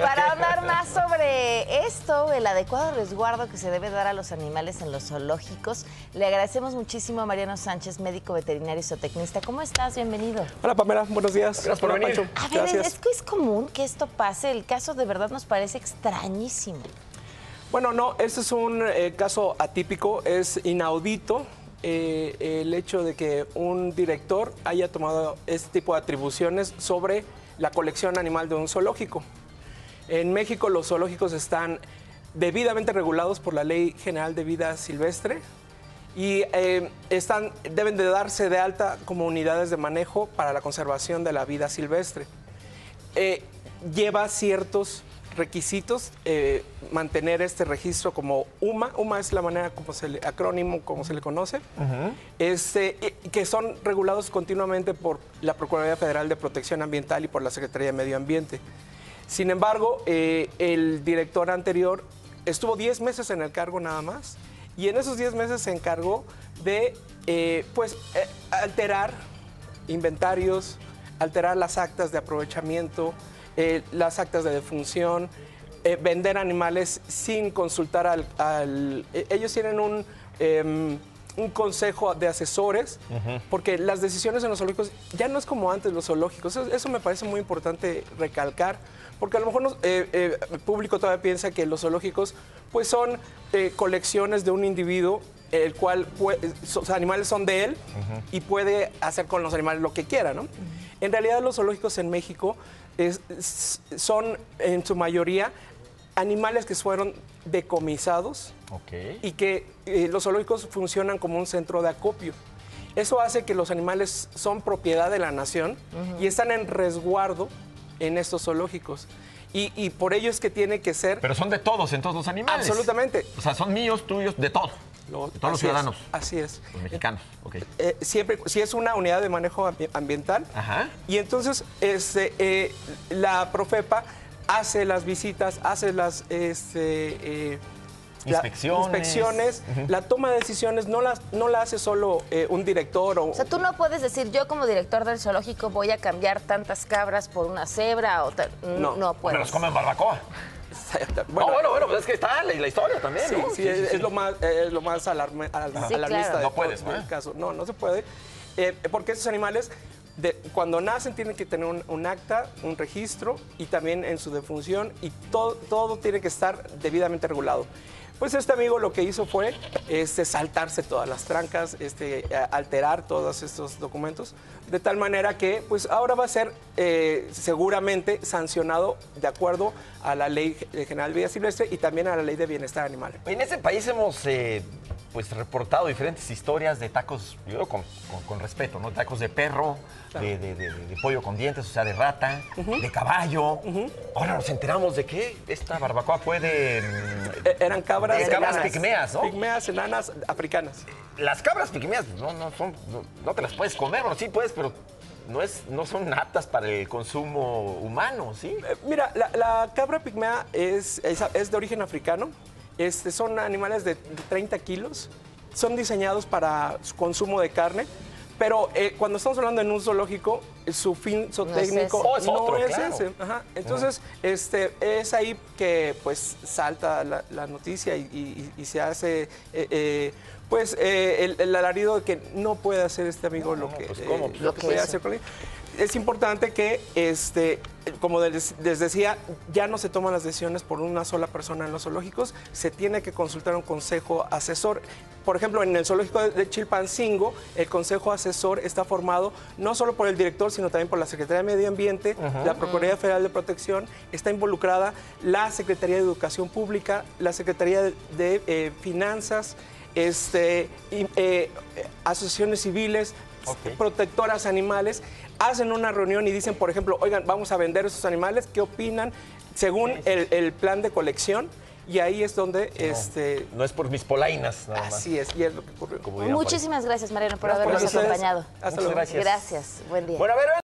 Para hablar más sobre esto, el adecuado resguardo que se debe dar a los animales en los zoológicos, le agradecemos muchísimo a Mariano Sánchez, médico veterinario y zootecnista. ¿Cómo estás? Bienvenido. Hola Pamela, buenos días. Gracias por Hola, venir. Pancho. A ver, Gracias. es que es común que esto pase. El caso de verdad nos parece extrañísimo. Bueno, no, este es un eh, caso atípico, es inaudito eh, el hecho de que un director haya tomado este tipo de atribuciones sobre la colección animal de un zoológico. En México los zoológicos están debidamente regulados por la Ley General de Vida Silvestre y eh, están, deben de darse de alta como unidades de manejo para la conservación de la vida silvestre. Eh, lleva ciertos requisitos eh, mantener este registro como UMA. UMA es la manera como se le, acrónimo como se le conoce, este, que son regulados continuamente por la Procuraduría Federal de Protección Ambiental y por la Secretaría de Medio Ambiente. Sin embargo, eh, el director anterior estuvo 10 meses en el cargo nada más y en esos 10 meses se encargó de eh, pues, eh, alterar inventarios, alterar las actas de aprovechamiento, las actas de defunción, vender animales sin consultar al... ellos tienen un, em, un consejo de asesores, porque las decisiones en los zoológicos ya no es como antes los zoológicos. Eso, eso me parece muy importante recalcar, porque a lo mejor nos- eh, eh, el público todavía piensa que los zoológicos pues son eh, colecciones de un individuo el cual pue- los animales son de él y puede hacer con los animales lo que quiera, ¿no? En realidad los zoológicos en México es- son en su mayoría animales que fueron decomisados y que eh, los zoológicos funcionan como un centro de acopio. Eso hace que los animales son propiedad de la nación y están en resguardo en estos zoológicos. Y, y por ello es que tiene que ser... Pero son de todos, entonces, los animales. Absolutamente. O sea, son míos, tuyos, de todo. Lo- de todos los es, ciudadanos. así es. Los mexicanos. Ok. Eh, siempre, si es una unidad de manejo ambi- ambiental. Ajá. Y entonces este, eh, la Profepa hace las visitas, hace las este, eh, la- Inspecciones. inspecciones, la toma de decisiones no la, no la hace solo eh, un director o, O sea, tú no puedes decir, yo como director del zoológico voy a cambiar tantas cabras por una cebra o tal. No. no Me puedes. los comen barbacoa. Bueno, no, bueno, bueno, pues es que está la, la historia también, Sí, ¿no? sí, es, es lo más, eh, es lo más alarme- al- Sí, alarmista claro. de No todo puedes, el caso. No, no se puede. eh, porque esos animales, cuando nacen, tienen que tener un, acta, un registro y también en su defunción y todo, tiene que estar debidamente regulado. Pues este amigo lo que hizo fue este, saltarse todas las trancas, este, alterar todos estos documentos, de tal manera que pues ahora va a ser eh, seguramente sancionado de acuerdo a la Ley General de Vida Silvestre y también a la Ley de Bienestar Animal. En este país hemos eh, pues reportado diferentes historias de tacos, yo digo con, con- con respeto, ¿no? Tacos de perro, de, de- de- de pollo con dientes, o sea, de rata, de caballo. Ahora nos enteramos de que esta barbacoa fue de... mm, Eh, Eran cabras, cabras enanas. pigmeas, ¿no? Pigmeas, enanas africanas. Las cabras pigmeas pues, no, no, son, no, no te las puedes comer, bueno, sí puedes, pero no, es, no son aptas para el consumo humano, ¿sí? Eh, mira, la, la cabra pigmea es, es, es de origen africano. Este, son animales de 30 kilos. Son diseñados para su consumo de carne. Pero eh, cuando estamos hablando en un zoológico, su fin zootécnico ese. Oh, es no otro, es claro. ese. Ajá. Entonces, este, es ahí que pues salta la, la noticia y, y- y se hace eh, eh, pues eh, el, el alarido de que no puede hacer este amigo lo que, pues, eh, ¿cómo? lo Lo que que puede hacer con él. Es importante que, este, como les, les decía, ya no se toman las decisiones por una sola persona en los zoológicos, se tiene que consultar un consejo asesor. Por ejemplo, en el zoológico de- Chilpancingo, el consejo asesor está formado no solo por el director, sino también por la Secretaría de Medio Ambiente, la Procuraduría Federal de Protección, está involucrada la Secretaría de Educación Pública, la Secretaría de, de, eh, Finanzas, este, y, eh, asociaciones civiles, Protectoras animales, hacen una reunión y dicen, por ejemplo, oigan, vamos a vender esos animales, ¿qué opinan según el, el plan de colección? Y ahí es donde, este, No es por mis polainas, nada más. así es, y es lo que ocurrió. como. Muchísimas gracias, Mariano, por Gracias habernos acompañado. Hasta Muchas luego. gracias. Gracias. Buen día. Bueno, a ver,